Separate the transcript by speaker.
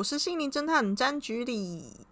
Speaker 1: 我是心灵侦探詹局里。